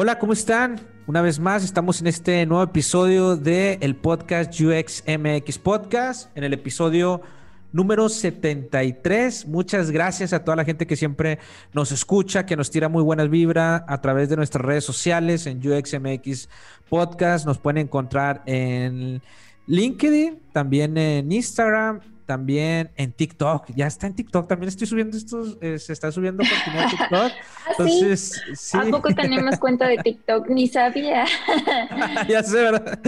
Hola, ¿cómo están? Una vez más, estamos en este nuevo episodio del el podcast UXMX Podcast, en el episodio número 73. Muchas gracias a toda la gente que siempre nos escucha, que nos tira muy buenas vibras a través de nuestras redes sociales en UXMX Podcast. Nos pueden encontrar en LinkedIn, también en Instagram también en TikTok. Ya está en TikTok. También estoy subiendo estos, eh, se está subiendo contenido a TikTok. ¿Ah, Entonces, sí? ¿A poco tenemos cuenta de TikTok? Ni sabía. ya sé, ¿verdad?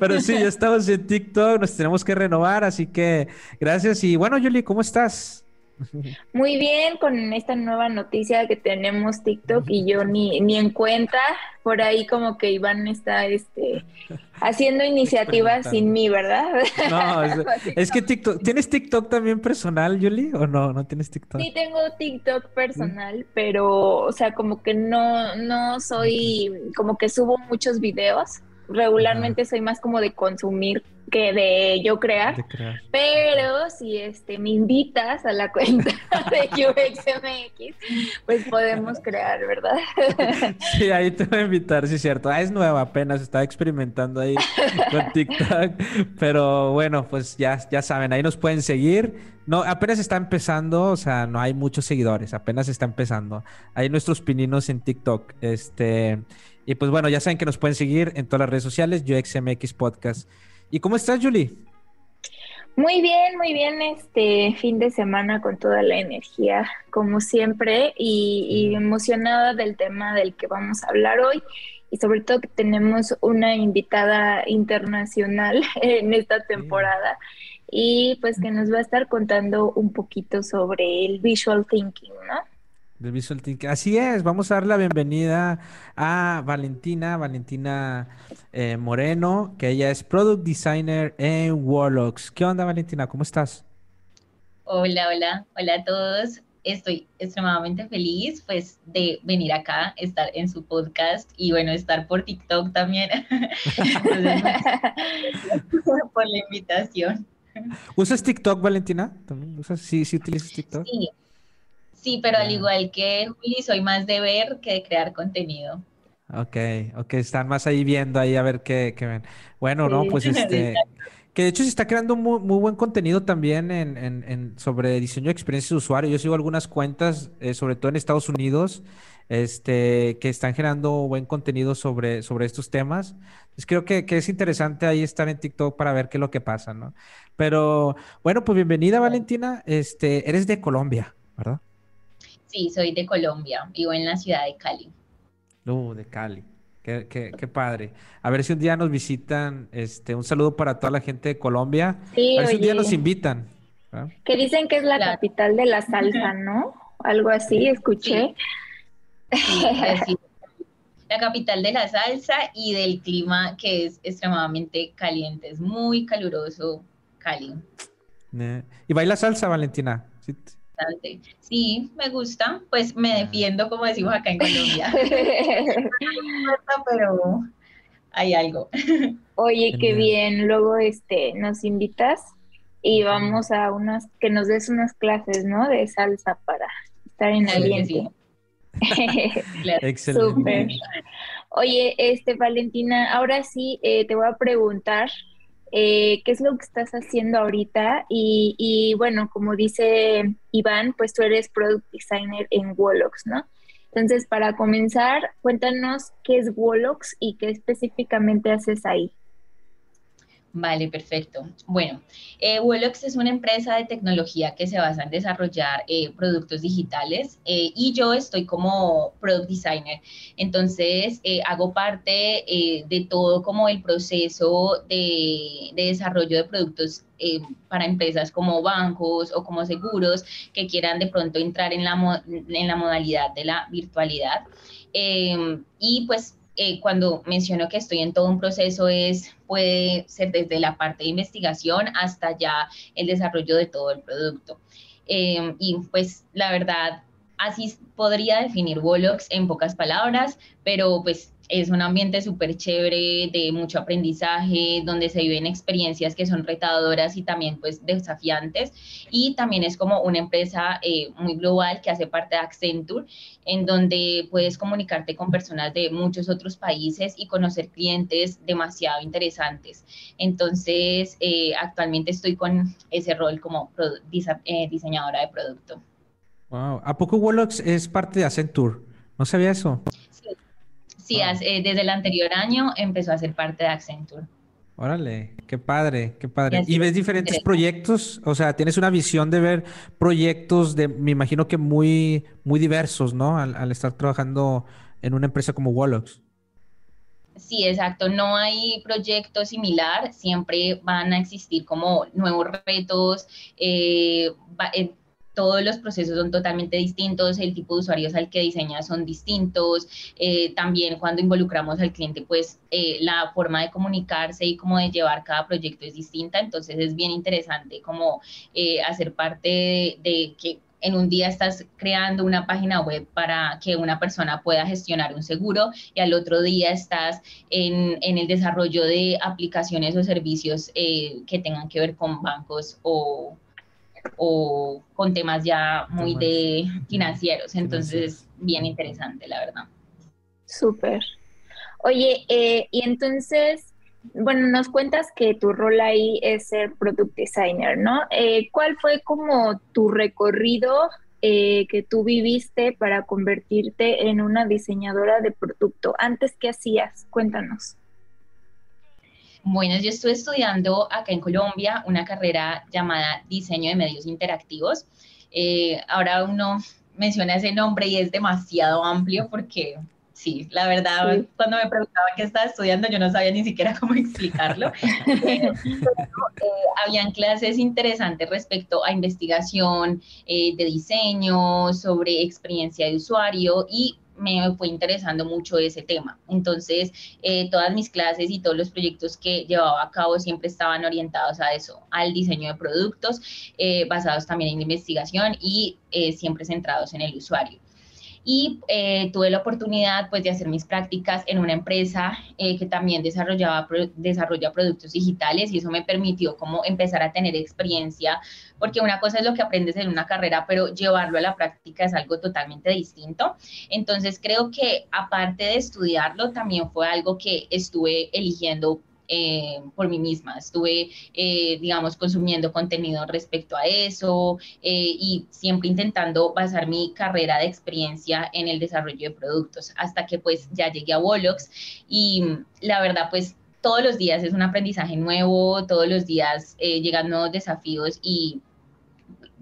Pero sí, ya estamos en TikTok, nos tenemos que renovar, así que gracias. Y bueno, Yuli, ¿cómo estás? Muy bien, con esta nueva noticia que tenemos TikTok y yo ni, ni en cuenta, por ahí como que Iván está este, haciendo iniciativas sin mí, ¿verdad? No, es, que TikTok, ¿tienes TikTok también personal, Yuli? ¿O no? ¿No tienes TikTok? Sí, tengo TikTok personal, pero, o sea, como que no, no soy, como que subo muchos videos regularmente soy más como de consumir que de yo crear, pero si este me invitas a la cuenta de UXMX, pues podemos crear, ¿verdad? Sí, ahí te voy a invitar, sí es cierto. Ah, es nueva apenas, estaba experimentando ahí con TikTok, pero bueno, pues ya, ya saben, ahí nos pueden seguir. No, apenas está empezando, o sea, no hay muchos seguidores, apenas está empezando. Hay nuestros pininos en TikTok, este... Y pues bueno, ya saben que nos pueden seguir en todas las redes sociales, UXMX Podcast. ¿Y cómo estás, Julie? Muy bien, muy bien. Este fin de semana con toda la energía, como siempre, y, emocionada del tema del que vamos a hablar hoy. Y sobre todo que tenemos una invitada internacional en esta temporada y pues que nos va a estar contando un poquito sobre el visual thinking, ¿no? Del Visual Thinking. Así es, vamos a dar la bienvenida a Valentina, Valentina eh, Moreno, que ella es Product Designer en Warlocks. ¿Qué onda, Valentina? ¿Cómo estás? Hola, hola, hola a todos. Estoy extremadamente feliz pues de venir acá, estar en su podcast y bueno, estar por TikTok también. por la invitación. ¿Usas TikTok, Valentina? ¿También usas? Sí, sí utilizas TikTok. Sí, Sí, pero al igual que Juli, soy más de ver que de crear contenido. Ok, ok, están más ahí viendo ahí a ver qué, ven. Bueno, no, pues este, que de hecho se está creando muy, buen contenido también en, sobre diseño de experiencias de usuario. Yo sigo algunas cuentas, eh, sobre todo en Estados Unidos, este, que están generando buen contenido sobre, sobre estos temas. Entonces creo que, que, es interesante ahí estar en TikTok para ver qué es lo que pasa, ¿no? Pero bueno, pues bienvenida Valentina, este, eres de Colombia, ¿verdad? Sí, soy de Colombia, vivo en la ciudad de Cali. Uh, de Cali. Qué, qué, qué, padre. A ver si un día nos visitan. Este, un saludo para toda la gente de Colombia. Sí, a ver si un día nos invitan. Que dicen que es la capital de la salsa, ¿no? Algo así, escuché. Sí. la capital de la salsa y del clima que es extremadamente caliente. Es muy caluroso Cali. ¿Y baila salsa, Valentina? ¿Sí? Sí, me gusta, pues me defiendo, como decimos acá en Colombia. pero hay algo. Oye, qué bien. Luego este nos invitas y vamos a unas que nos des unas clases, ¿no? De salsa para estar en ambiente. Excelente. Oye, este Valentina, ahora sí eh, te voy a preguntar eh, qué es lo que estás haciendo ahorita y, bueno, como dice Iván, pues tú eres product designer en Wolox, ¿no? Entonces, para comenzar, cuéntanos qué es Wolox y qué específicamente haces ahí. Vale, perfecto. Bueno, eh, es una empresa de tecnología que se basa en desarrollar eh, productos digitales eh, y yo estoy como product designer. Entonces, eh, hago parte de todo como el proceso de, de desarrollo de productos para empresas como bancos o como seguros que quieran de pronto entrar en la, en la modalidad de la virtualidad. y pues eh, cuando menciono que estoy en todo un proceso es, puede ser desde la parte de investigación hasta ya el desarrollo de todo el producto. Eh, y pues la verdad, así podría definir Wolox en pocas palabras, pero pues es un ambiente súper chévere, de mucho aprendizaje, donde se viven experiencias que son retadoras y también pues desafiantes. Y también es como una empresa eh, muy global que hace parte de Accenture, en donde puedes comunicarte con personas de muchos otros países y conocer clientes demasiado interesantes. Entonces, eh, actualmente estoy con ese rol como eh, diseñadora de producto. Wow. ¿A poco Wolox es parte de Accenture? No sabía eso. Sí, eh, desde el anterior año empezó a ser parte de Accenture. Órale, qué padre, qué padre. ¿Y ves diferentes proyectos? O sea, tienes una visión de ver proyectos de, me imagino que muy, muy diversos, ¿no? Al, estar trabajando en una empresa como Wolox. Sí, exacto. No hay proyecto similar. Siempre van a existir como nuevos retos. Eh, eh, todos los procesos son totalmente distintos, el tipo de usuarios al que diseña son distintos, eh, también cuando involucramos al cliente, pues eh, la forma de comunicarse y cómo de llevar cada proyecto es distinta, entonces es bien interesante como eh, hacer parte de, que en un día estás creando una página web para que una persona pueda gestionar un seguro y al otro día estás en el desarrollo de aplicaciones o servicios que tengan que ver con bancos o, o con temas ya muy de financieros. Entonces, bien interesante, la verdad. Súper. Oye, eh, y entonces, bueno, nos cuentas que tu rol ahí es ser product designer, ¿no? Eh, ¿Cuál fue como tu recorrido eh, que tú viviste para convertirte en una diseñadora de producto? Antes, ¿qué hacías? Cuéntanos. Bueno, yo estuve estudiando acá en Colombia una carrera llamada Diseño de Medios Interactivos. Eh, ahora uno menciona ese nombre y es demasiado amplio porque sí, la verdad, cuando me preguntaban qué estaba estudiando, yo no sabía ni siquiera cómo explicarlo. eh, habían clases interesantes respecto a investigación eh, de diseño, sobre experiencia de usuario y me fue interesando mucho ese tema. Entonces, eh, todas mis clases y todos los proyectos que llevaba a cabo siempre estaban orientados a eso, al diseño de productos, eh, basados también en investigación y eh, siempre centrados en el usuario y eh, tuve la oportunidad pues de hacer mis prácticas en una empresa eh, que también desarrollaba desarrolla productos digitales y eso me permitió como empezar a tener experiencia porque una cosa es lo que aprendes en una carrera pero llevarlo a la práctica es algo totalmente distinto. Entonces creo que aparte de estudiarlo también fue algo que estuve eligiendo eh, por mí misma. Estuve, eh, digamos, consumiendo contenido respecto a eso eh, y siempre intentando basar mi carrera de experiencia en el desarrollo de productos hasta que pues ya llegué a Wolox y la verdad pues todos los días es un aprendizaje nuevo, todos los días llegan nuevos desafíos y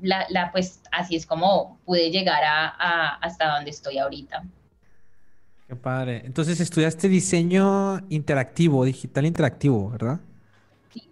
la, la, pues así es como pude llegar a hasta donde estoy ahorita. Qué padre. Entonces estudiaste diseño interactivo, digital interactivo, ¿verdad?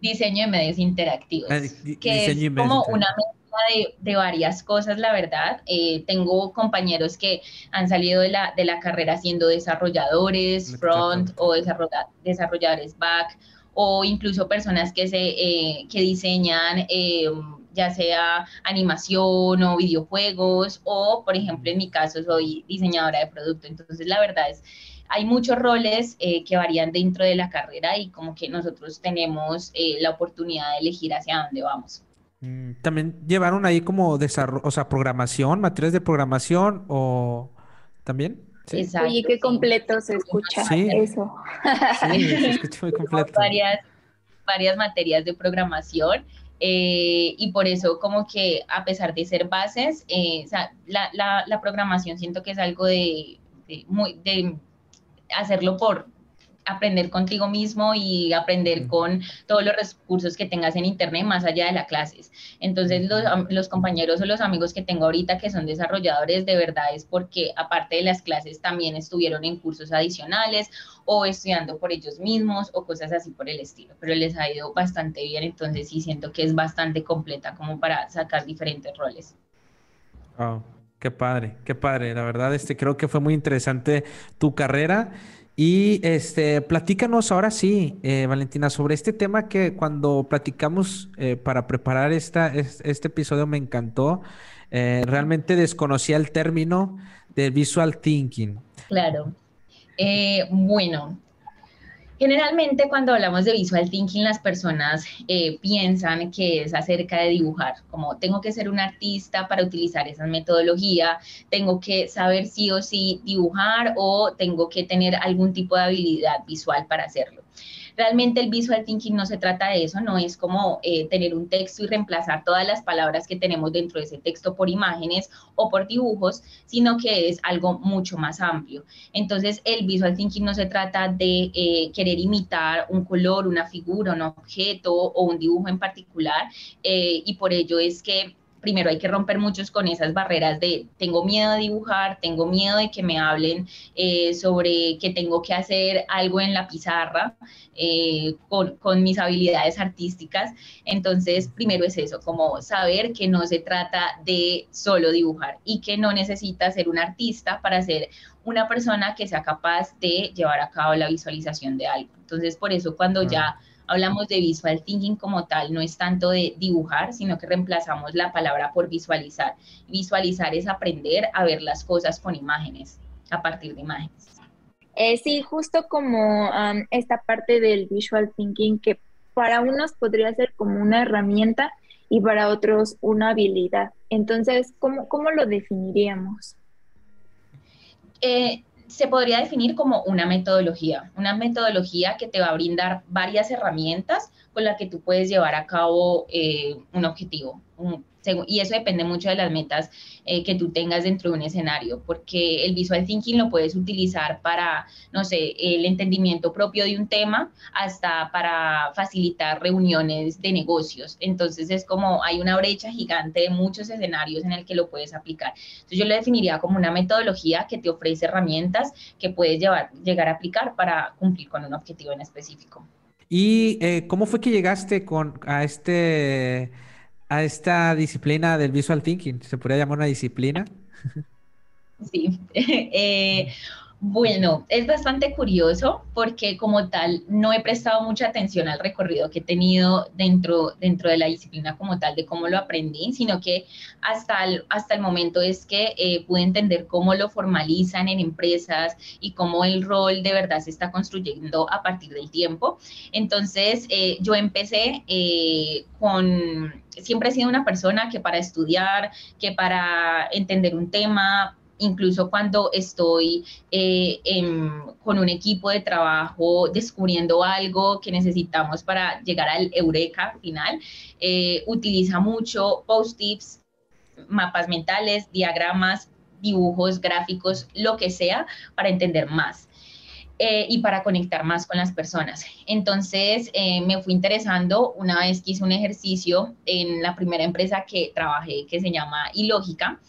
Diseño de medios interactivos. Ah, que es como una mezcla de, varias cosas, la verdad. Eh, tengo compañeros que han salido de la, de la carrera siendo desarrolladores front o desarrolladores back o incluso personas que, se, eh, que diseñan eh, ya sea animación o videojuegos, o por ejemplo en mi caso soy diseñadora de producto. Entonces la verdad es, hay muchos roles eh, que varían dentro de la carrera y como que nosotros tenemos eh, la oportunidad de elegir hacia dónde vamos. Mm, También llevaron ahí como desarrollo, o sea, programación, materias de programación o también. ¿Sí? Oye, qué completo se escucha eso. Sí, se escucha muy completo. varias, varias materias de programación. Eh, y por eso como que a pesar de ser bases, eh, la, la, la, programación siento que es algo de, de, muy, de hacerlo por aprender contigo mismo y aprender con todos los recursos que tengas en internet más allá de las clases. Entonces los, los, compañeros o los amigos que tengo ahorita que son desarrolladores de verdad es porque aparte de las clases también estuvieron en cursos adicionales o estudiando por ellos mismos o cosas así por el estilo, pero les ha ido bastante bien, entonces sí siento que es bastante completa como para sacar diferentes roles. Wow, qué padre, qué padre, la verdad este creo que fue muy interesante tu carrera. Y este, platícanos ahora sí, eh, Valentina, sobre este tema que cuando platicamos eh, para preparar esta, este, episodio me encantó. Eh, realmente desconocía el término de visual thinking. Claro. Eh, bueno, Generalmente cuando hablamos de visual thinking las personas eh, piensan que es acerca de dibujar, como tengo que ser un artista para utilizar esa metodología, tengo que saber sí o sí dibujar o tengo que tener algún tipo de habilidad visual para hacerlo. Realmente el visual thinking no se trata de eso, no es como eh, tener un texto y reemplazar todas las palabras que tenemos dentro de ese texto por imágenes o por dibujos, sino que es algo mucho más amplio. Entonces el visual thinking no se trata de eh, querer imitar un color, una figura, un objeto o un dibujo en particular eh, y por ello es que primero hay que romper muchos con esas barreras de tengo miedo de dibujar, tengo miedo de que me hablen eh, sobre que tengo que hacer algo en la pizarra eh, con, con, mis habilidades artísticas. Entonces, primero es eso, como saber que no se trata de solo dibujar y que no necesita ser un artista para ser una persona que sea capaz de llevar a cabo la visualización de algo. Entonces, por eso cuando ya hablamos de visual thinking como tal, no es tanto de dibujar, sino que reemplazamos la palabra por visualizar. Visualizar es aprender a ver las cosas con imágenes, a partir de imágenes. Eh, sí, justo como esta parte del visual thinking que para unos podría ser como una herramienta y para otros una habilidad. Entonces, ¿cómo, cómo lo definiríamos? Eh, se podría definir como una metodología, una metodología que te va a brindar varias herramientas con las que tú puedes llevar a cabo eh, un objetivo, un, y eso depende mucho de las metas eh, que tú tengas dentro de un escenario, porque el visual thinking lo puedes utilizar para, no sé, el entendimiento propio de un tema, hasta para facilitar reuniones de negocios. Entonces es como hay una brecha gigante de muchos escenarios en el que lo puedes aplicar. Entonces yo lo definiría como una metodología que te ofrece herramientas que puedes llevar, llegar a aplicar para cumplir con un objetivo en específico. ¿Y eh, cómo fue que llegaste con, a este a esta disciplina del visual thinking? ¿Se podría llamar una disciplina? Sí. Eh, bueno, es bastante curioso porque como tal no he prestado mucha atención al recorrido que he tenido dentro, dentro de la disciplina como tal, de cómo lo aprendí, sino que hasta el, hasta el momento es que eh, pude entender cómo lo formalizan en empresas y cómo el rol de verdad se está construyendo a partir del tiempo. Entonces, eh, yo empecé eh, con, siempre he sido una persona que para estudiar, que para entender un tema, incluso cuando estoy eh, con un equipo de trabajo descubriendo algo que necesitamos para llegar al eureka final, eh, utiliza mucho post-its, mapas mentales, diagramas, dibujos, gráficos, lo que sea, para entender más. Eh, y para conectar más con las personas. Entonces me fui interesando una vez que hice un ejercicio en la primera empresa que trabajé que se llama Ilógica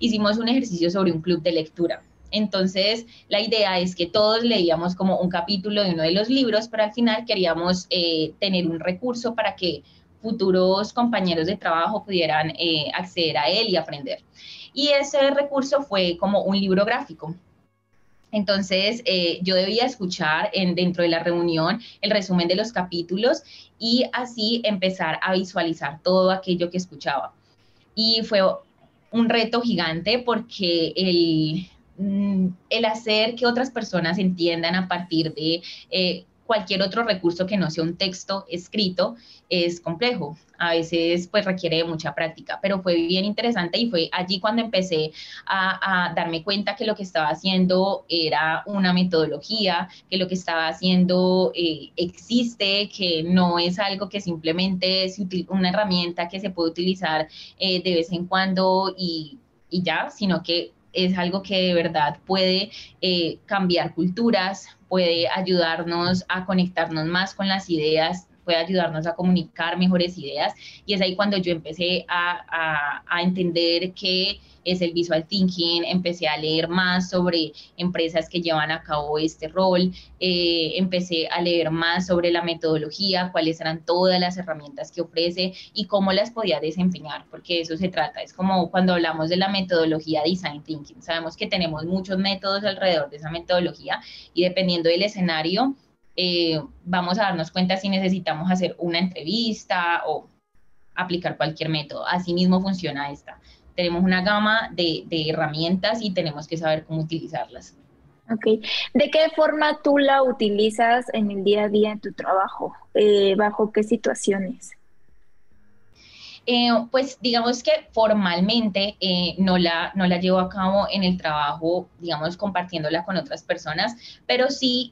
hicimos un ejercicio sobre un club de lectura. Entonces, la idea es que todos leíamos como un capítulo de uno de los libros, pero al final queríamos eh, tener un recurso para que futuros compañeros de trabajo pudieran eh, acceder a él y aprender. Y ese recurso fue como un libro gráfico. Entonces, eh, yo debía escuchar en, dentro de la reunión el resumen de los capítulos y así empezar a visualizar todo aquello que escuchaba. Y fue un reto gigante porque el, mm, el hacer que otras personas entiendan a partir de eh, cualquier otro recurso que no sea un texto escrito es complejo. A veces pues requiere mucha práctica, pero fue bien interesante y fue allí cuando empecé a, darme cuenta que lo que estaba haciendo era una metodología, que lo que estaba haciendo eh, existe, que no es algo que simplemente es una herramienta que se puede utilizar eh, de vez en cuando y, y ya, sino que es algo que de verdad puede eh, cambiar culturas, puede ayudarnos a conectarnos más con las ideas puede ayudarnos a comunicar mejores ideas. Y es ahí cuando yo empecé a, a entender que es el visual thinking, empecé a leer más sobre empresas que llevan a cabo este rol, eh, empecé a leer más sobre la metodología, cuáles eran todas las herramientas que ofrece y cómo las podía desempeñar, porque eso se trata, es como cuando hablamos de la metodología design thinking, sabemos que tenemos muchos métodos alrededor de esa metodología y dependiendo del escenario, eh, vamos a darnos cuenta si necesitamos hacer una entrevista o aplicar cualquier método. Asimismo funciona esta tenemos una gama de, herramientas y tenemos que saber cómo utilizarlas. Ok. ¿De qué forma tú la utilizas en el día a día en tu trabajo? Eh, ¿Bajo qué situaciones? Eh, pues digamos que formalmente eh, no, la, no la llevo a cabo en el trabajo, digamos, compartiéndola con otras personas, pero sí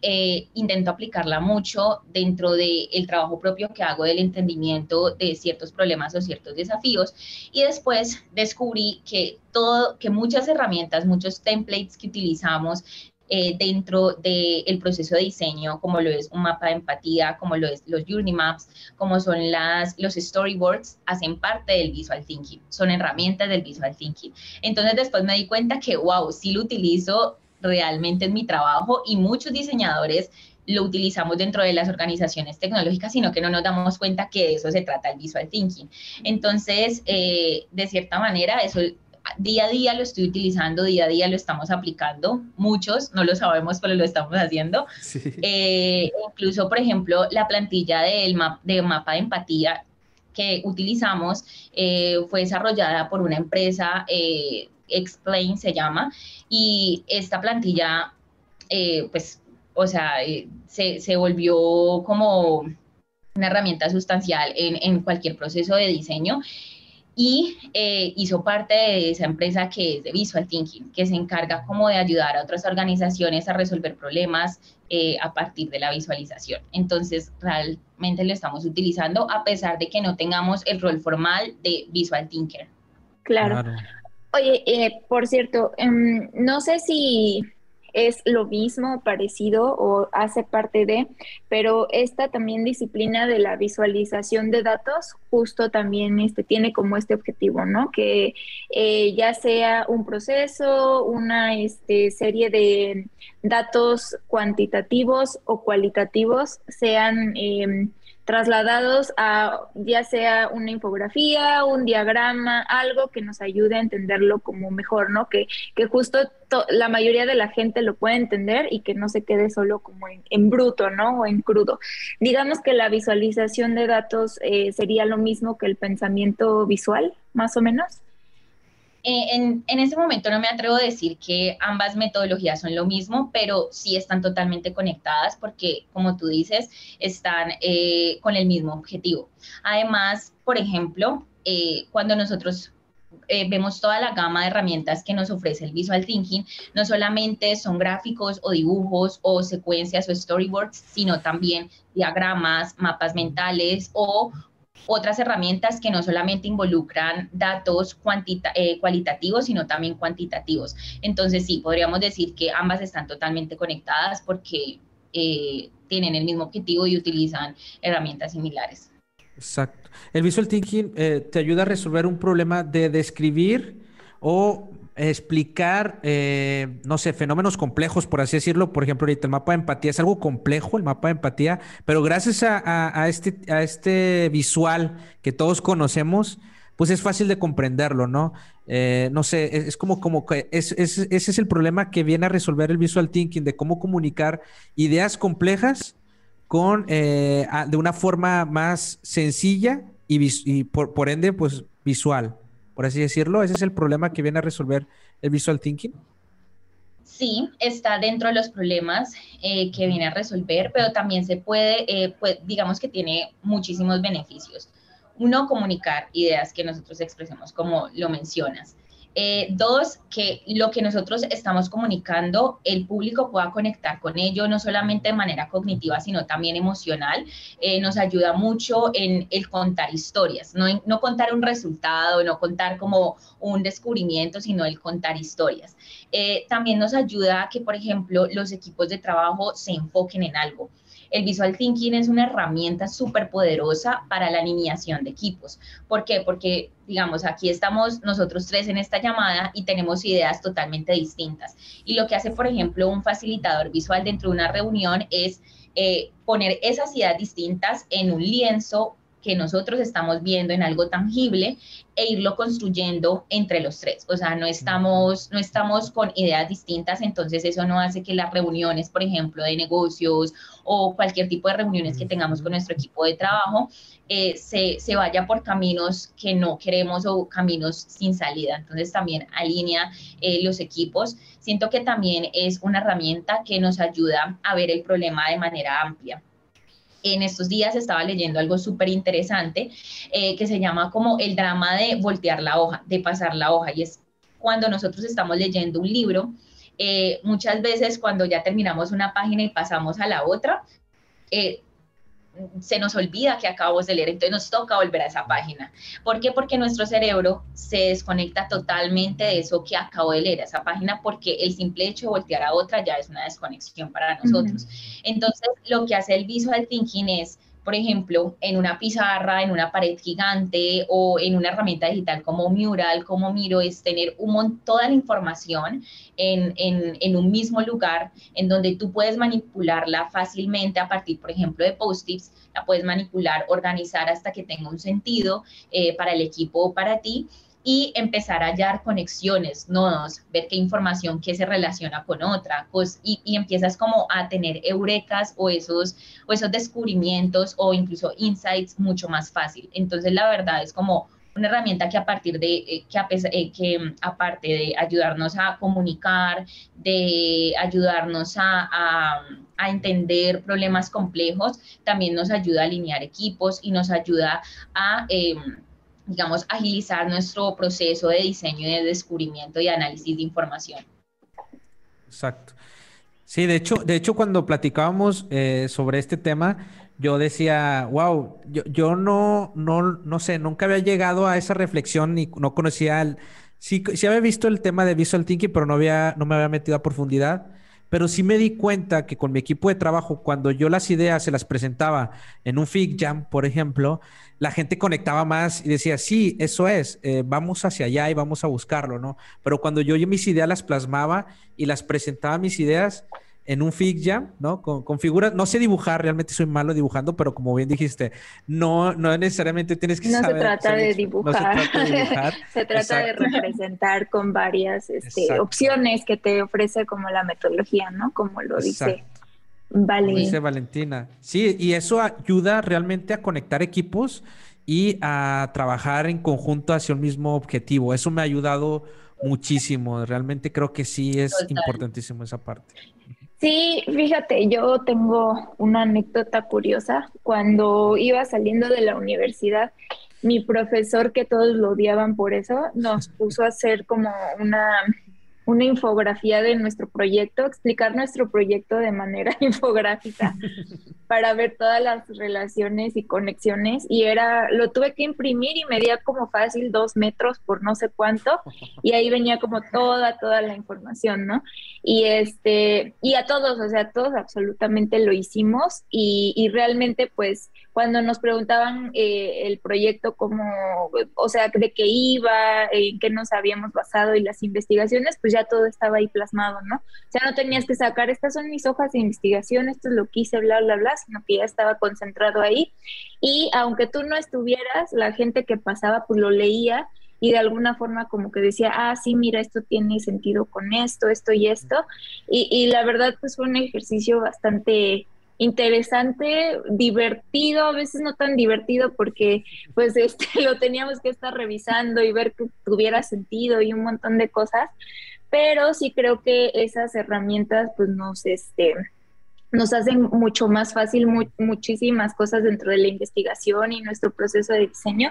intento aplicarla mucho dentro del trabajo propio que hago del entendimiento de ciertos problemas o ciertos desafíos. Y después descubrí que todo, que muchas herramientas, muchos templates que utilizamos eh, dentro del proceso de diseño, como lo es un mapa de empatía, como lo es los Journey Maps, como son las, los storyboards, hacen parte del Visual Thinking, son herramientas del Visual Thinking. Entonces después me di cuenta que, wow, sí lo utilizo realmente en mi trabajo y muchos diseñadores lo utilizamos dentro de las organizaciones tecnológicas, sino que no nos damos cuenta que de eso se trata el visual thinking. Entonces, eh, de cierta manera, eso día a día lo estoy utilizando, día a día lo estamos aplicando, muchos, no lo sabemos, pero lo estamos haciendo. Eh, incluso, por ejemplo, la plantilla del de mapa de empatía que utilizamos eh, fue desarrollada por una empresa, eh, Explain se llama, y esta plantilla, pues, o sea, se, se volvió como una herramienta sustancial en, en, cualquier proceso de diseño y eh, hizo parte de esa empresa que es de Visual Thinking, que se encarga como de ayudar a otras organizaciones a resolver problemas eh, a partir de la visualización. Entonces, realmente lo estamos utilizando a pesar de que no tengamos el rol formal de Visual Thinker. Claro. Oye, eh, por cierto, em, no sé si es lo mismo, parecido o hace parte de, pero esta también disciplina de la visualización de datos justo también este, tiene como este objetivo, ¿no? Que eh, ya sea un proceso, una este, serie de datos cuantitativos o cualitativos sean... Em, trasladados a ya sea una infografía, un diagrama, algo que nos ayude a entenderlo como mejor, ¿no? Que, que justo la mayoría de la gente lo puede entender y que no se quede solo como en, bruto, ¿no? O en crudo. Digamos que la visualización de datos eh, sería lo mismo que el pensamiento visual, más o menos. Eh, en, ese momento no me atrevo a decir que ambas metodologías son lo mismo, pero sí están totalmente conectadas porque, como tú dices, están eh, con el mismo objetivo. Además, por ejemplo, eh, cuando nosotros vemos toda la gama de herramientas que nos ofrece el Visual Thinking, no solamente son gráficos o dibujos o secuencias o storyboards, sino también diagramas, mapas mentales o otras herramientas que no solamente involucran datos eh, cualitativos, sino también cuantitativos. Entonces, sí, podríamos decir que ambas están totalmente conectadas porque eh, tienen el mismo objetivo y utilizan herramientas similares. Exacto. El visual thinking eh, te ayuda a resolver un problema de describir o explicar, eh, no sé, fenómenos complejos, por así decirlo. Por ejemplo, ahorita el mapa de empatía es algo complejo, el mapa de empatía, pero gracias a, este, a este visual que todos conocemos, pues es fácil de comprenderlo, ¿no? Eh, no sé, es, como, como que ese es el problema que viene a resolver el visual thinking, de cómo comunicar ideas complejas con, eh, de una forma más sencilla y, por, por ende, pues visual por así decirlo. Ese es el problema que viene a resolver el Visual Thinking. Sí, está dentro de los problemas eh, que viene a resolver, pero también se puede, eh, pues, digamos que tiene muchísimos beneficios. Uno, comunicar ideas que nosotros expresemos, como lo mencionas. Eh, dos, que lo que nosotros estamos comunicando, el público pueda conectar con ello, no solamente de manera cognitiva, sino también emocional. Eh, nos ayuda mucho en el contar historias, no, no contar un resultado, no contar como un descubrimiento, sino el contar historias. Eh, también nos ayuda a que, por ejemplo, los equipos de trabajo se enfoquen en algo. El visual thinking es una herramienta súper poderosa para la alineación de equipos. ¿Por qué? Porque, digamos, aquí estamos nosotros tres en esta llamada y tenemos ideas totalmente distintas. Y lo que hace, por ejemplo, un facilitador visual dentro de una reunión es eh, poner esas ideas distintas en un lienzo que nosotros estamos viendo en algo tangible e irlo construyendo entre los tres. O sea, no estamos, no estamos con ideas distintas, entonces eso no hace que las reuniones, por ejemplo, de negocios o cualquier tipo de reuniones que tengamos con nuestro equipo de trabajo, eh, se, se, vaya por caminos que no queremos o caminos sin salida. Entonces también alinea eh, los equipos. Siento que también es una herramienta que nos ayuda a ver el problema de manera amplia en estos días estaba leyendo algo súper interesante eh, que se llama como el drama de voltear la hoja, de pasar la hoja. Y es cuando nosotros estamos leyendo un libro, eh, muchas veces cuando ya terminamos una página y pasamos a la otra, eh, se nos olvida que acabamos de leer, entonces nos toca volver a esa página. ¿Por qué? Porque nuestro cerebro se desconecta totalmente de eso que acabo de leer, esa página, porque el simple hecho de voltear a otra ya es una desconexión para nosotros. Entonces, lo que hace el visual thinking es por ejemplo, en una pizarra, en una pared gigante o en una herramienta digital como Mural, como Miro, es tener un toda la información en, en, un mismo lugar en donde tú puedes manipularla fácilmente a partir, por ejemplo, de post-its, la puedes manipular, organizar hasta que tenga un sentido eh, para el equipo o para ti y empezar a hallar conexiones, nodos, ver qué información que se relaciona con otra, pues, y, empiezas como a tener eurecas o esos, o esos descubrimientos o incluso insights mucho más fácil. Entonces, la verdad es como una herramienta que a partir de, eh, que, a eh, que mm, aparte de ayudarnos a comunicar, de ayudarnos a, entender problemas complejos, también nos ayuda a alinear equipos y nos ayuda a... Eh, digamos, agilizar nuestro proceso de diseño y de descubrimiento y análisis de información. Exacto. Sí, de hecho, de hecho cuando platicábamos eh, sobre este tema, yo decía, wow, yo, yo no, no, no sé, nunca había llegado a esa reflexión y no conocía el... Sí, sí había visto el tema de Visual Thinking, pero no, había, no me había metido a profundidad pero sí me di cuenta que con mi equipo de trabajo, cuando yo las ideas se las presentaba en un Fig Jam, por ejemplo, la gente conectaba más y decía, sí, eso es, eh, vamos hacia allá y vamos a buscarlo, ¿no? Pero cuando yo, yo mis ideas las plasmaba y las presentaba mis ideas en un Fig Jam, ¿no? Con, figuras, no sé dibujar, realmente soy malo dibujando, pero como bien dijiste, no, no necesariamente tienes que no saber. Se trata de dibujar. No se trata de dibujar. se trata de representar con varias este, opciones que te ofrece como la metodología, ¿no? Como lo dice Vale. dice Valentina. Sí, y eso ayuda realmente a conectar equipos y a trabajar en conjunto hacia un mismo objetivo. Eso me ha ayudado muchísimo. Realmente creo que sí es importantísimo esa parte. Sí, fíjate, yo tengo una anécdota curiosa. Cuando iba saliendo de la universidad, mi profesor, que todos lo odiaban por eso, nos puso a hacer como una una infografía de nuestro proyecto, explicar nuestro proyecto de manera infográfica para ver todas las relaciones y conexiones. Y era, lo tuve que imprimir y medía como fácil dos metros por no sé cuánto. Y ahí venía como toda, toda la información, ¿no? Y este, y a todos, o sea, todos absolutamente lo hicimos. Y, y realmente, pues, cuando nos preguntaban eh, el proyecto, cómo, o sea, de qué iba, en qué nos habíamos basado y las investigaciones, pues ya todo estaba ahí plasmado, ¿no? O sea, no tenías que sacar, estas son mis hojas de investigación, esto es lo que hice, bla, bla, bla, sino que ya estaba concentrado ahí. Y aunque tú no estuvieras, la gente que pasaba, pues lo leía y de alguna forma como que decía, ah, sí, mira, esto tiene sentido con esto, esto y esto. Y, y la verdad, pues fue un ejercicio bastante interesante, divertido, a veces no tan divertido porque pues este lo teníamos que estar revisando y ver que tuviera sentido y un montón de cosas, pero sí creo que esas herramientas pues nos este nos hacen mucho más fácil muchísimas cosas dentro de la investigación y nuestro proceso de diseño,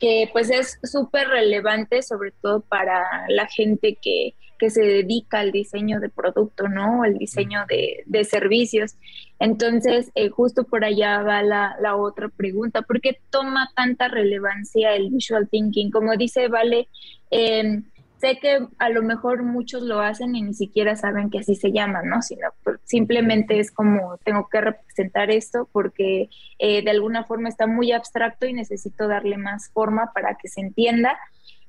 que pues es súper relevante sobre todo para la gente que, que se dedica al diseño de producto, ¿no? El diseño de, de servicios. Entonces, eh, justo por allá va la, la, otra pregunta. ¿Por qué toma tanta relevancia el visual thinking? Como dice Vale, eh, sé que a lo mejor muchos lo hacen y ni siquiera saben que así se llama, ¿no? Sino simplemente es como tengo que representar esto porque eh, de alguna forma está muy abstracto y necesito darle más forma para que se entienda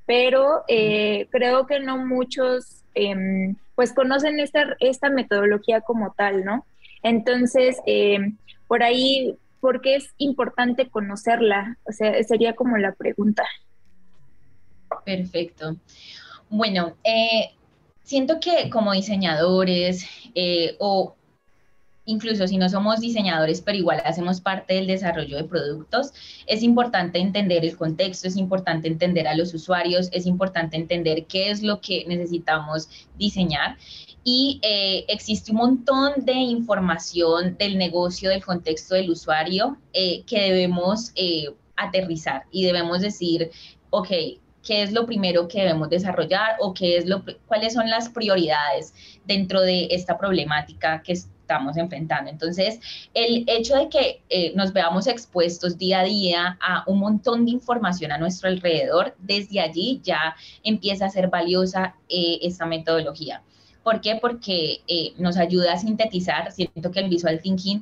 pero eh, creo que no muchos em, pues conocen esta, esta metodología como tal, ¿no? Entonces, em, por ahí ¿por qué es importante conocerla? O sea, sería como la pregunta. Perfecto. Bueno, eh, siento que como diseñadores eh, o incluso si no somos diseñadores, pero igual hacemos parte del desarrollo de productos, es importante entender el contexto, es importante entender a los usuarios, es importante entender qué es lo que necesitamos diseñar. Y eh, existe un montón de información del negocio, del contexto del usuario que debemos aterrizar y debemos decir, ok, qué es lo primero que debemos desarrollar o qué es lo, cuáles son las prioridades dentro de esta problemática que estamos enfrentando. Entonces, el hecho de que eh, nos veamos expuestos día a día a un montón de información a nuestro alrededor, desde allí ya empieza a ser valiosa eh, esta metodología. ¿Por qué? Porque eh, nos ayuda a sintetizar. Siento que el visual thinking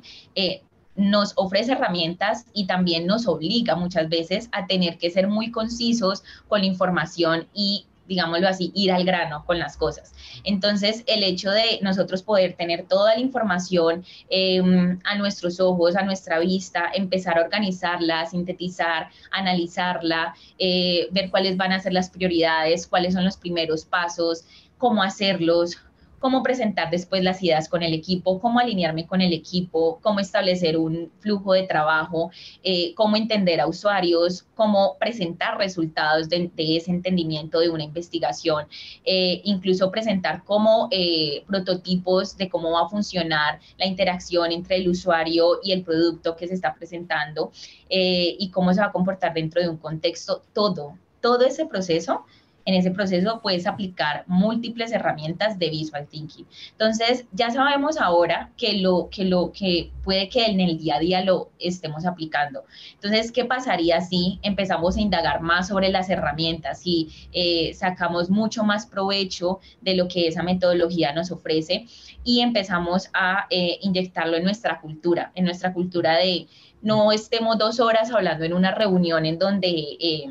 nos ofrece herramientas y también nos obliga muchas veces a tener que ser muy concisos con la información y digámoslo así, ir al grano con las cosas. Entonces, el hecho de nosotros poder tener toda la información em, a nuestros ojos, a nuestra vista, empezar a organizarla, sintetizar, analizarla, eh, ver cuáles van a ser las prioridades, cuáles son los primeros pasos, cómo hacerlos, cómo presentar después las ideas con el equipo, cómo alinearme con el equipo, cómo establecer un flujo de trabajo, eh, cómo entender a usuarios, cómo presentar resultados de, ese entendimiento de una investigación, eh, incluso presentar como eh, prototipos de cómo va a funcionar la interacción entre el usuario y el producto que se está presentando y cómo se va a comportar dentro de un contexto, todo, todo ese proceso en ese proceso puedes aplicar múltiples herramientas de visual thinking. Entonces, ya sabemos ahora que lo que lo que puede que en el día a día lo estemos aplicando. Entonces, ¿qué pasaría si empezamos a indagar más sobre las herramientas y eh, sacamos mucho más provecho de lo que esa metodología nos ofrece y empezamos a eh, inyectarlo en nuestra cultura, en nuestra cultura de no estemos dos horas hablando en una reunión en donde eh,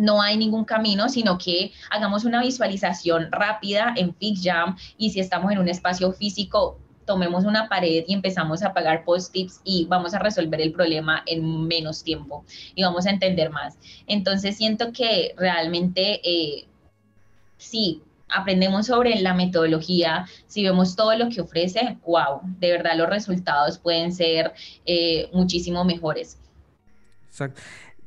no hay ningún camino, sino que hagamos una visualización rápida en FigJam y si estamos en un espacio físico, tomemos una pared y empezamos a pagar post-its y vamos a resolver el problema en menos tiempo y vamos a entender más. Entonces siento que realmente eh, sí, aprendemos sobre la metodología, si vemos todo lo que ofrece, wow, de verdad los resultados pueden ser eh, muchísimo mejores. Exacto.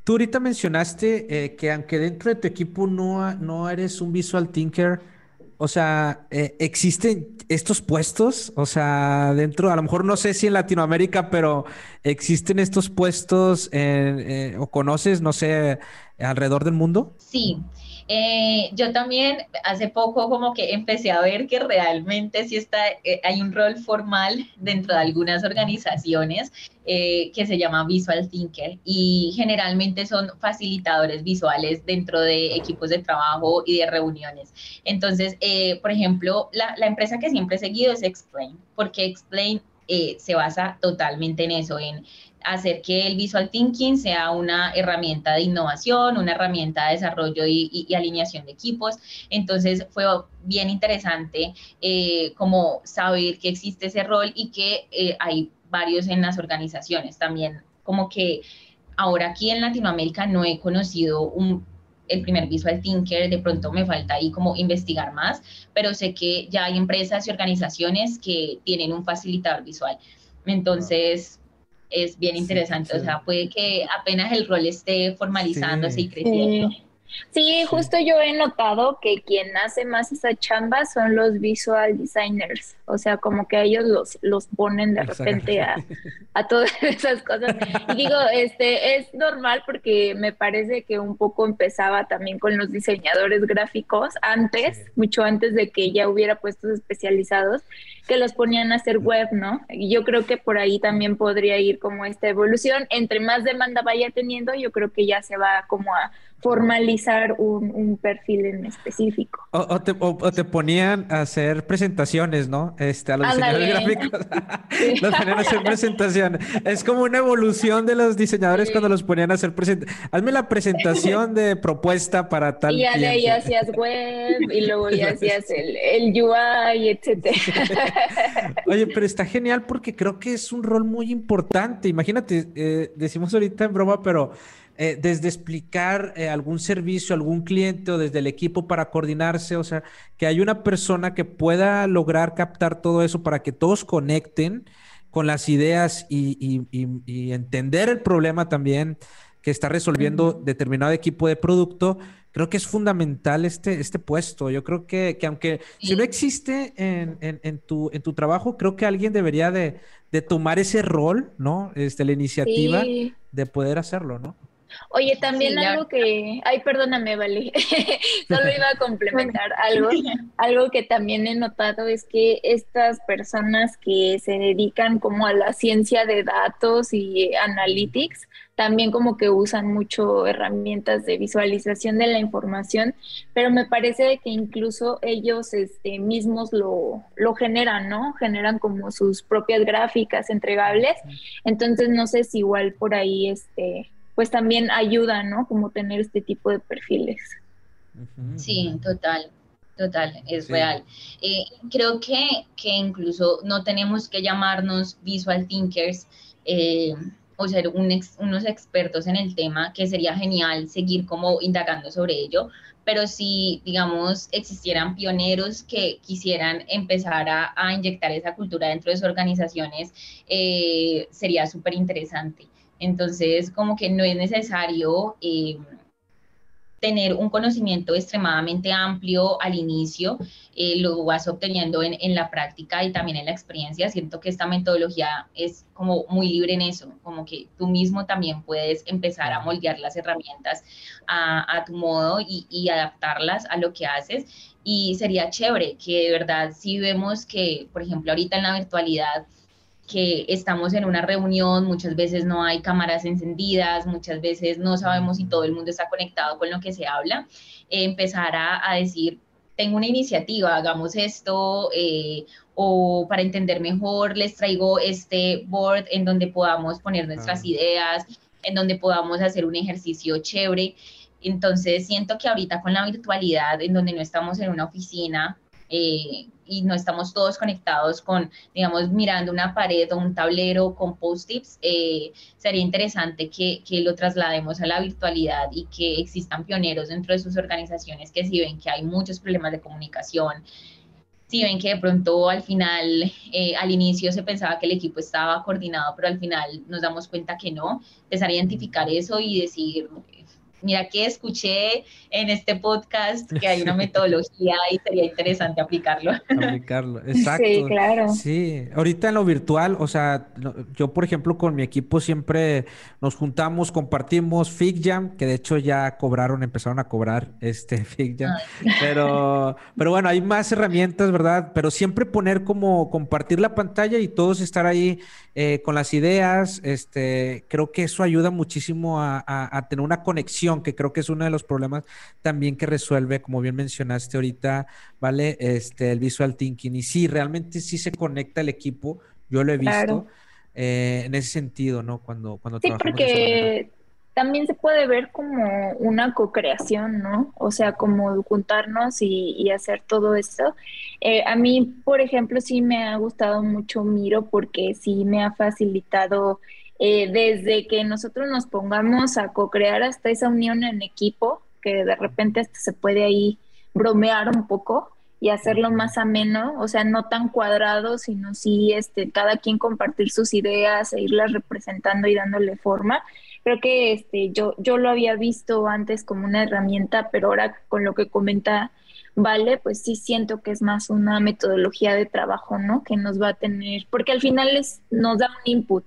Tú ahorita mencionaste eh, que aunque dentro de tu equipo no, no eres un visual thinker, o sea, eh, ¿existen estos puestos? O sea, dentro, a lo mejor no sé si en Latinoamérica, pero ¿existen estos puestos eh, o conoces, no sé, alrededor del mundo? Sí. Eh, yo también hace poco como que empecé a ver que realmente sí está, eh, hay un rol formal dentro de algunas organizaciones eh, que se llama Visual Thinker y generalmente son facilitadores visuales dentro de equipos de trabajo y de reuniones. Entonces, por ejemplo, la, la, empresa que siempre he seguido es Explain, porque Explain se basa totalmente en eso, en hacer que el visual thinking sea una herramienta de innovación, una herramienta de desarrollo y, alineación de equipos. Entonces fue bien interesante eh, como saber que existe ese rol y que eh, hay varios en las organizaciones. También como que ahora aquí en Latinoamérica no he conocido un el primer visual thinker, de pronto me falta ahí como investigar más, pero sé que ya hay empresas y organizaciones que tienen un facilitador visual. Entonces, es bien interesante. O sea, puede que apenas el rol esté formalizándose y creciendo. Sí, justo yo he notado que quien hace más esa chamba son los visual designers, o sea, como que ellos los, los ponen de repente a, a, todas esas cosas. Y digo, este es normal porque me parece que un poco empezaba también con los diseñadores gráficos antes, mucho antes de que ya hubiera puestos especializados, que los ponían a hacer web, ¿no? Y yo creo que por ahí también podría ir como esta evolución. Entre más demanda vaya teniendo, yo creo que ya se va como a formalizar un, perfil en específico. O, te, ponían a hacer presentaciones, ¿no? Este, a los diseñadores gráficos. los ponían a hacer presentación. Es como una evolución de los diseñadores cuando los ponían a hacer presentación. Hazme la presentación de propuesta para tal. Y ya de ahí hacías web y luego ya hacías el, el UI, etcétera. Oye, pero está genial porque creo que es un rol muy importante. Imagínate, eh, decimos ahorita en broma, pero eh, desde explicar eh, algún servicio, algún cliente o desde el equipo para coordinarse, o sea, que hay una persona que pueda lograr captar todo eso para que todos conecten con las ideas y, entender el problema también que está resolviendo determinado equipo de producto. Creo que es fundamental este, este puesto. Yo creo que, aunque si no existe en, tu, en tu trabajo, creo que alguien debería de, tomar ese rol, ¿no? Este, la iniciativa de poder hacerlo, ¿no? Oye, también algo que, ay, perdóname, vale, solo iba a complementar algo, algo que también he notado es que estas personas que se dedican como a la ciencia de datos y analytics, también como que usan mucho herramientas de visualización de la información, pero me parece que incluso ellos este, mismos lo, lo generan, ¿no? Generan como sus propias gráficas entregables. Entonces, no sé si igual por ahí este, pues también ayuda, ¿no? Como tener este tipo de perfiles. Sí, total, total, es real. Eh, creo que, que, incluso no tenemos que llamarnos visual thinkers eh, o ser unos expertos en el tema, que sería genial seguir como indagando sobre ello, pero si, digamos, existieran pioneros que quisieran empezar a, inyectar esa cultura dentro de sus organizaciones, eh, sería súper interesante. Entonces, como que no es necesario eh, tener un conocimiento extremadamente amplio al inicio, eh, lo vas obteniendo en, en, la práctica y también en la experiencia. Siento que esta metodología es como muy libre en eso, como que tú mismo también puedes empezar a moldear las herramientas a, a tu modo y, y, adaptarlas a lo que haces. Y sería chévere que de verdad si vemos que, por ejemplo, ahorita en la virtualidad, que estamos en una reunión, muchas veces no hay cámaras encendidas, muchas veces no sabemos si todo el mundo está conectado con lo que se habla, empezar a, decir, tengo una iniciativa, hagamos esto, eh, o para entender mejor les traigo este board en donde podamos poner nuestras ideas, en donde podamos hacer un ejercicio chévere. Entonces siento que ahorita con la virtualidad, en donde no estamos en una oficina, eh, y no estamos todos conectados con, digamos, mirando una pared o un tablero con post-its, eh, sería interesante que, que, lo traslademos a la virtualidad y que existan pioneros dentro de sus organizaciones que si ven que hay muchos problemas de comunicación, si ven que de pronto al final, eh, al inicio se pensaba que el equipo estaba coordinado, pero al final nos damos cuenta que no, empezar a identificar eso y decir, mira que escuché en este podcast que hay una metodología y sería interesante aplicarlo. Aplicarlo, exacto. Sí, claro. Sí, ahorita en lo virtual, o sea, yo por ejemplo con mi equipo siempre nos juntamos, compartimos FigJam, que de hecho ya cobraron, empezaron a cobrar este FigJam, pero, pero bueno, hay más herramientas, ¿verdad? Pero siempre poner como compartir la pantalla y todos estar ahí eh, con las ideas, este, creo que eso ayuda muchísimo a, tener una conexión, que creo que es uno de los problemas también que resuelve, como bien mencionaste ahorita, ¿vale? Este, el visual thinking. Y sí, realmente sí se conecta el equipo, yo lo he visto eh, en ese sentido, ¿no? Cuando, cuando sí, porque también se puede ver como una co-creación, ¿no? O sea, como juntarnos y, hacer todo esto. Eh, a mí, por ejemplo, sí me ha gustado mucho Miro porque sí me ha facilitado eh, desde que nosotros nos pongamos a co-crear hasta esa unión en equipo, que de repente hasta se puede ahí bromear un poco y hacerlo más ameno, o sea, no tan cuadrado, sino sí este, cada quien compartir sus ideas e irlas representando y dándole forma creo que este, yo, yo lo había visto antes como una herramienta, pero ahora con lo que comenta Vale, pues sí siento que es más una metodología de trabajo, ¿no? Que nos va a tener, porque al final es, nos da un input.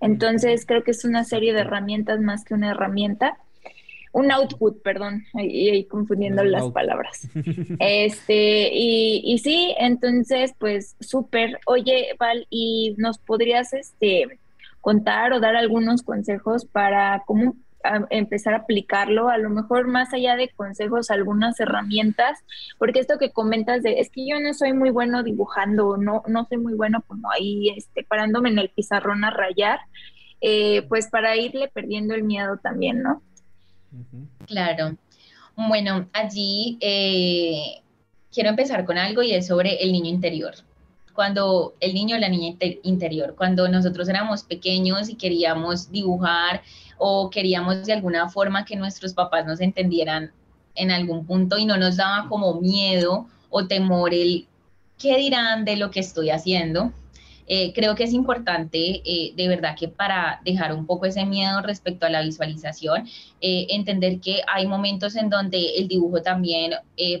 Entonces creo que es una serie de herramientas más que una herramienta. Un output, perdón, ahí, ahí confundiendo las palabras. Este, y, y sí, entonces, pues súper. Oye, Val, ¿y nos podrías este contar o dar algunos consejos para cómo empezar a aplicarlo, a lo mejor más allá de consejos, algunas herramientas, porque esto que comentas de, es que yo no soy muy bueno dibujando, no, no soy muy bueno como ahí, este, parándome en el pizarrón a rayar, eh, pues para irle perdiendo el miedo también, ¿no? Claro. Bueno, allí eh, quiero empezar con algo y es sobre el niño interior. Cuando el niño o la niña interior, cuando nosotros éramos pequeños y queríamos dibujar o queríamos de alguna forma que nuestros papás nos entendieran en algún punto y no nos daba como miedo o temor el qué dirán de lo que estoy haciendo, eh, creo que es importante, eh, de verdad, que para dejar un poco ese miedo respecto a la visualización, eh, entender que hay momentos en donde el dibujo también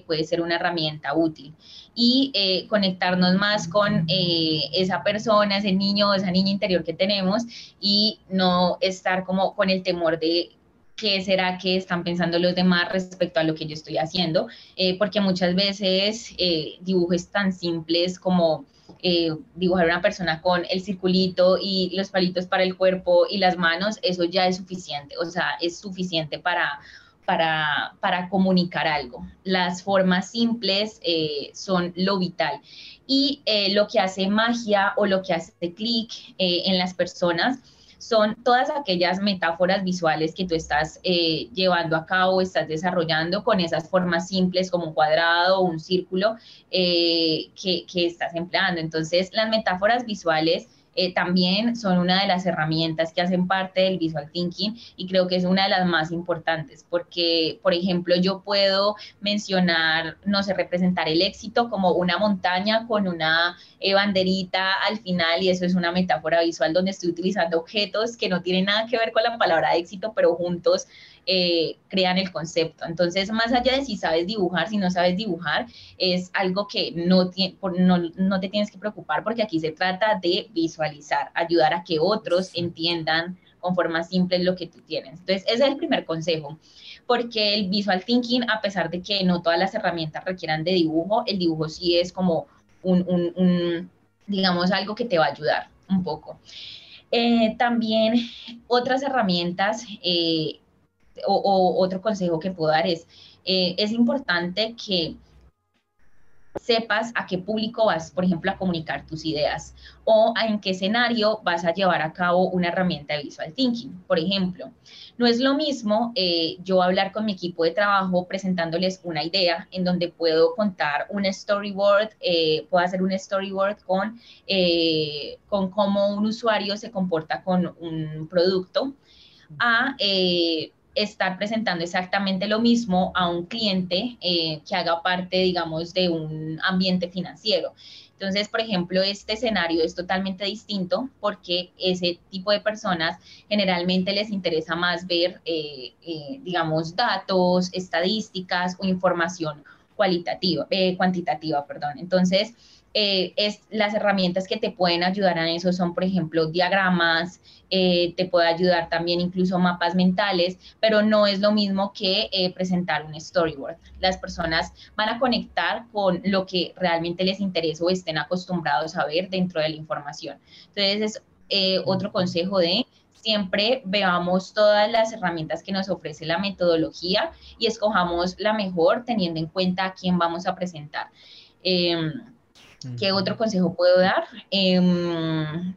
puede ser una herramienta útil. Y conectarnos más con esa persona, ese niño o esa niña interior que tenemos y no estar como con el temor de qué será que están pensando los demás respecto a lo que yo estoy haciendo, porque muchas veces dibujos tan simples como eh, dibujar una persona con el circulito y los palitos para el cuerpo y las manos, eso ya es suficiente, o sea, es suficiente para, para, para comunicar algo. Las formas simples eh, son lo vital. Y eh, lo que hace magia o lo que hace clic en las personas son todas aquellas metáforas visuales que tú estás eh, llevando a cabo, estás desarrollando con esas formas simples como un cuadrado o un círculo eh, que, que estás empleando. Entonces, las metáforas visuales eh, también son una de las herramientas que hacen parte del visual thinking y creo que es una de las más importantes porque, por ejemplo, yo puedo mencionar, no sé, representar el éxito como una montaña con una eh, banderita al final y eso es una metáfora visual donde estoy utilizando objetos que no tienen nada que ver con la palabra éxito, pero juntos eh, crean el concepto. Entonces, más allá de si sabes dibujar, si no sabes dibujar, es algo que no, no, no te tienes que preocupar porque aquí se trata de visualizar, ayudar a que otros entiendan con forma simple lo que tú tienes. Entonces, ese es el primer consejo, porque el visual thinking, a pesar de que no todas las herramientas requieran de dibujo, el dibujo sí es como un, un, digamos, algo que te va a ayudar un poco. Eh, también otras herramientas eh, o, otro consejo que puedo dar es, eh, es importante que sepas a qué público vas, por ejemplo, a comunicar tus ideas o en qué escenario vas a llevar a cabo una herramienta de visual thinking. Por ejemplo, no es lo mismo eh, yo hablar con mi equipo de trabajo presentándoles una idea en donde puedo contar un storyboard, eh, puedo hacer un storyboard con, con cómo un usuario se comporta con un producto, a estar presentando exactamente lo mismo a un cliente eh, que haga parte, digamos, de un ambiente financiero. Entonces, por ejemplo, este escenario es totalmente distinto porque ese tipo de personas generalmente les interesa más ver, eh, eh, digamos, datos, estadísticas o información cualitativa, cuantitativa, perdón. Entonces, eh, es, las herramientas que te pueden ayudar a eso son, por ejemplo, diagramas, eh, te puede ayudar también incluso mapas mentales, pero no es lo mismo que eh, presentar un storyboard. Las personas van a conectar con lo que realmente les interesa o estén acostumbrados a ver dentro de la información. Entonces, es otro consejo de siempre veamos todas las herramientas que nos ofrece la metodología y escojamos la mejor teniendo en cuenta a quién vamos a presentar. ¿Qué otro consejo puedo dar? Em,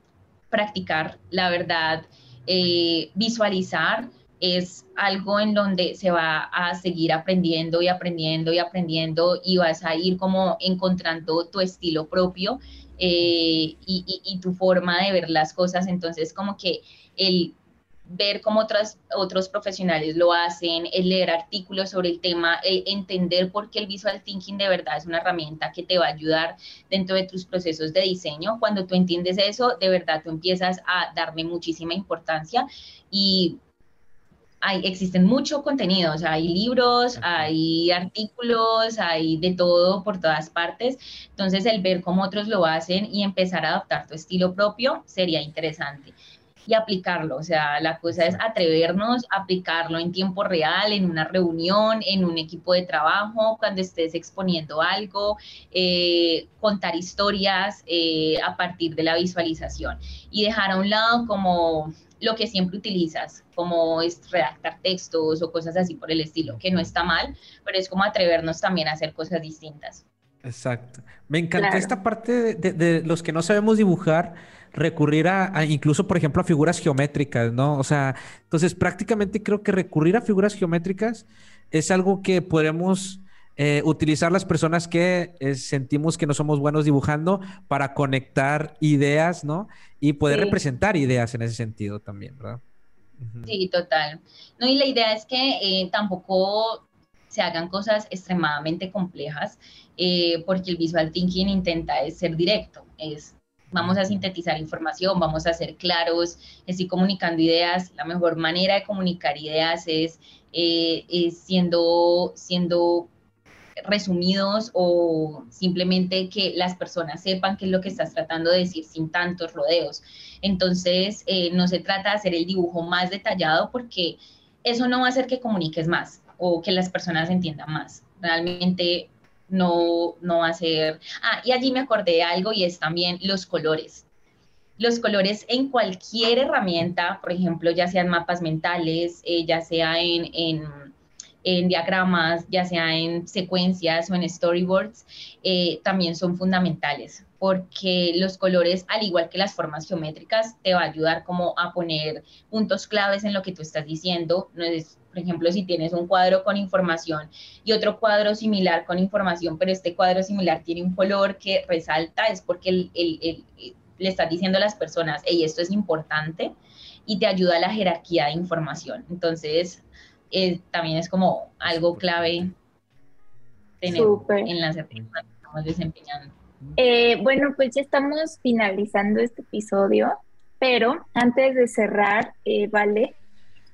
practicar, la verdad, eh, visualizar es algo en donde se va a seguir aprendiendo y aprendiendo y aprendiendo y vas a ir como encontrando tu estilo propio eh, y, y, tu forma de ver las cosas. Entonces, como que el ver cómo otras, otros profesionales lo hacen, el leer artículos sobre el tema, el entender por qué el visual thinking de verdad es una herramienta que te va a ayudar dentro de tus procesos de diseño. Cuando tú entiendes eso, de verdad tú empiezas a darme muchísima importancia y hay, existen mucho contenido, o sea, hay libros, hay artículos, hay de todo por todas partes. Entonces, el ver cómo otros lo hacen y empezar a adaptar tu estilo propio sería interesante y aplicarlo. O sea, la cosa es atrevernos a aplicarlo en tiempo real, en una reunión, en un equipo de trabajo, cuando estés exponiendo algo, eh, contar historias eh, a partir de la visualización y dejar a un lado como lo que siempre utilizas, como es redactar textos o cosas así por el estilo, que no está mal, pero es como atrevernos también a hacer cosas distintas. Exacto. Me encanta esta parte de, los que no sabemos dibujar, recurrir a, incluso, por ejemplo, a figuras geométricas, ¿no? O sea, entonces prácticamente creo que recurrir a figuras geométricas es algo que podemos eh, utilizar las personas que eh, sentimos que no somos buenos dibujando para conectar ideas, ¿no? Y poder representar ideas en ese sentido también, ¿verdad? Sí, total. No, y la idea es que eh, tampoco se hagan cosas extremadamente complejas, porque el visual thinking intenta es ser directo, es vamos a sintetizar información, vamos a ser claros, estoy comunicando ideas, la mejor manera de comunicar ideas es, es siendo, siendo resumidos o simplemente que las personas sepan qué es lo que estás tratando de decir sin tantos rodeos. Entonces, eh, no se trata de hacer el dibujo más detallado porque eso no va a hacer que comuniques más o que las personas entiendan más. Realmente no, no ser... Ah, y allí me acordé de algo y es también los colores. Los colores en cualquier herramienta, por ejemplo, ya sean mapas mentales, eh, ya sea en, en en diagramas, ya sea en secuencias o en storyboards, eh, también son fundamentales porque los colores, al igual que las formas geométricas, te va a ayudar como a poner puntos claves en lo que tú estás diciendo. No es, por ejemplo, si tienes un cuadro con información y otro cuadro similar con información, pero este cuadro similar tiene un color que resalta, es porque le estás diciendo a las personas, hey, esto es importante y te ayuda a la jerarquía de información. Entonces, eh, también es como algo clave tener en las actividades que estamos desempeñando. Eh, bueno, pues ya estamos finalizando este episodio, pero antes de cerrar, eh, Vale,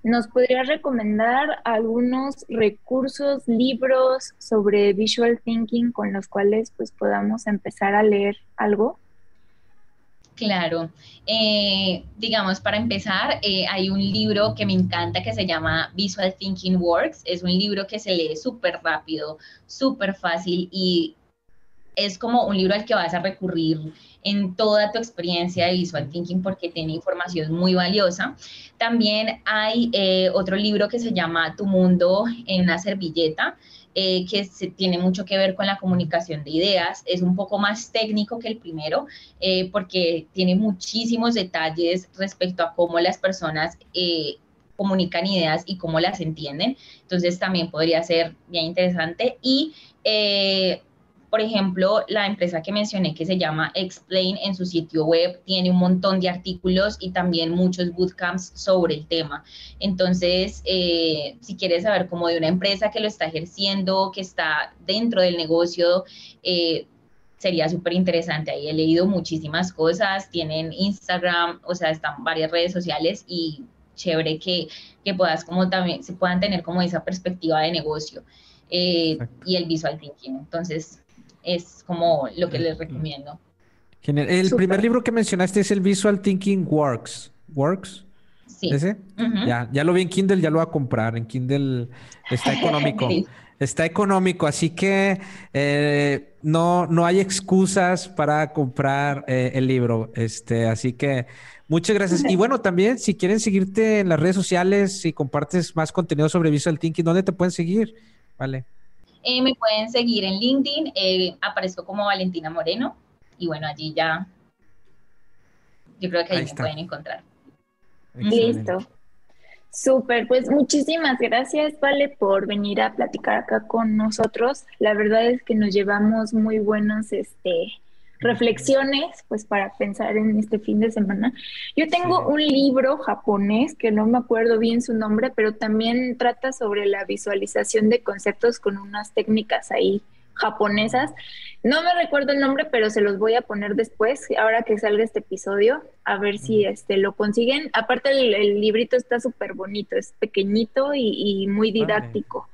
¿nos podrías recomendar algunos recursos, libros sobre visual thinking con los cuales pues podamos empezar a leer algo? Claro, eh, digamos, para empezar, eh, hay un libro que me encanta que se llama Visual Thinking Works. Es un libro que se lee súper rápido, súper fácil y es como un libro al que vas a recurrir en toda tu experiencia de visual thinking porque tiene información muy valiosa. También hay eh, otro libro que se llama Tu mundo en una servilleta. Eh, que tiene mucho que ver con la comunicación de ideas. Es un poco más técnico que el primero eh, porque tiene muchísimos detalles respecto a cómo las personas comunican ideas y cómo las entienden. Entonces también podría ser bien interesante. Y por ejemplo, la empresa que mencioné que se llama Explain en su sitio web tiene un montón de artículos y también muchos bootcamps sobre el tema. Entonces, eh, si quieres saber como de una empresa que lo está ejerciendo, que está dentro del negocio, eh, sería súper interesante. Ahí he leído muchísimas cosas, tienen Instagram, o sea, están varias redes sociales y chévere que, que puedas como también, se puedan tener como esa perspectiva de negocio. Eh, y el visual thinking. Entonces, es como lo que les recomiendo. El primer libro que mencionaste es el Visual Thinking Works. ¿Works? Sí. ¿Ese? ya, ya lo vi en Kindle, ya lo voy a comprar. En Kindle está económico. Está económico, así que eh, no, no hay excusas para comprar eh, el libro. Este, así que muchas gracias. Y bueno, también si quieren seguirte en las redes sociales, si compartes más contenido sobre Visual Thinking, ¿dónde te pueden seguir? Vale. Eh, me pueden seguir en LinkedIn, eh, aparezco como Valentina Moreno y bueno, allí ya yo creo que ahí, me pueden encontrar. Listo. Súper, pues muchísimas gracias, Vale, por venir a platicar acá con nosotros. La verdad es que nos llevamos muy buenos este, reflexiones, pues para pensar en este fin de semana. Yo tengo un libro japonés que no me acuerdo bien su nombre, pero también trata sobre la visualización de conceptos con unas técnicas ahí japonesas. No me recuerdo el nombre, pero se los voy a poner después, ahora que salga este episodio, a ver si este lo consiguen. Aparte el, librito está súper bonito, es pequeñito y, muy didáctico.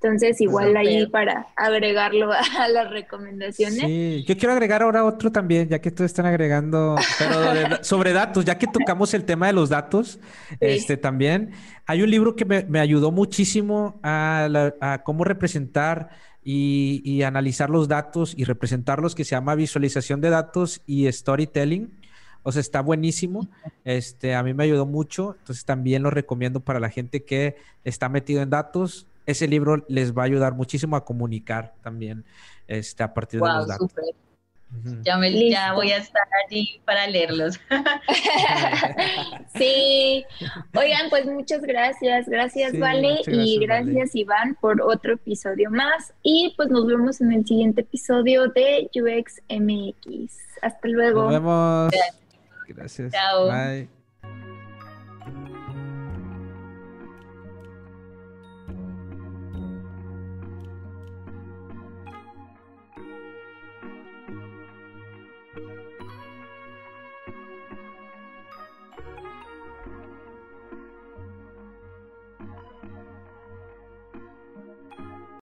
Entonces, igual ahí para agregarlo a las recomendaciones. Sí, yo quiero agregar ahora otro también, ya que todos están agregando, pero sobre datos, ya que tocamos el tema de los datos, este también. Hay un libro que me, ayudó muchísimo a, cómo representar y, y, analizar los datos y representarlos, que se llama Visualización de Datos y Storytelling O sea, está buenísimo. Este, a mí me ayudó mucho. Entonces también lo recomiendo para la gente que está metido en datos. Ese libro les va a ayudar muchísimo a comunicar también este, a partir de los datos. Ya, ya voy a estar allí para leerlos. sí. Oigan, pues muchas gracias. Gracias, Vale. y gracias, Iván, por otro episodio más. Y pues nos vemos en el siguiente episodio de UX MX. Hasta luego. Nos vemos. Gracias. Chao. Bye.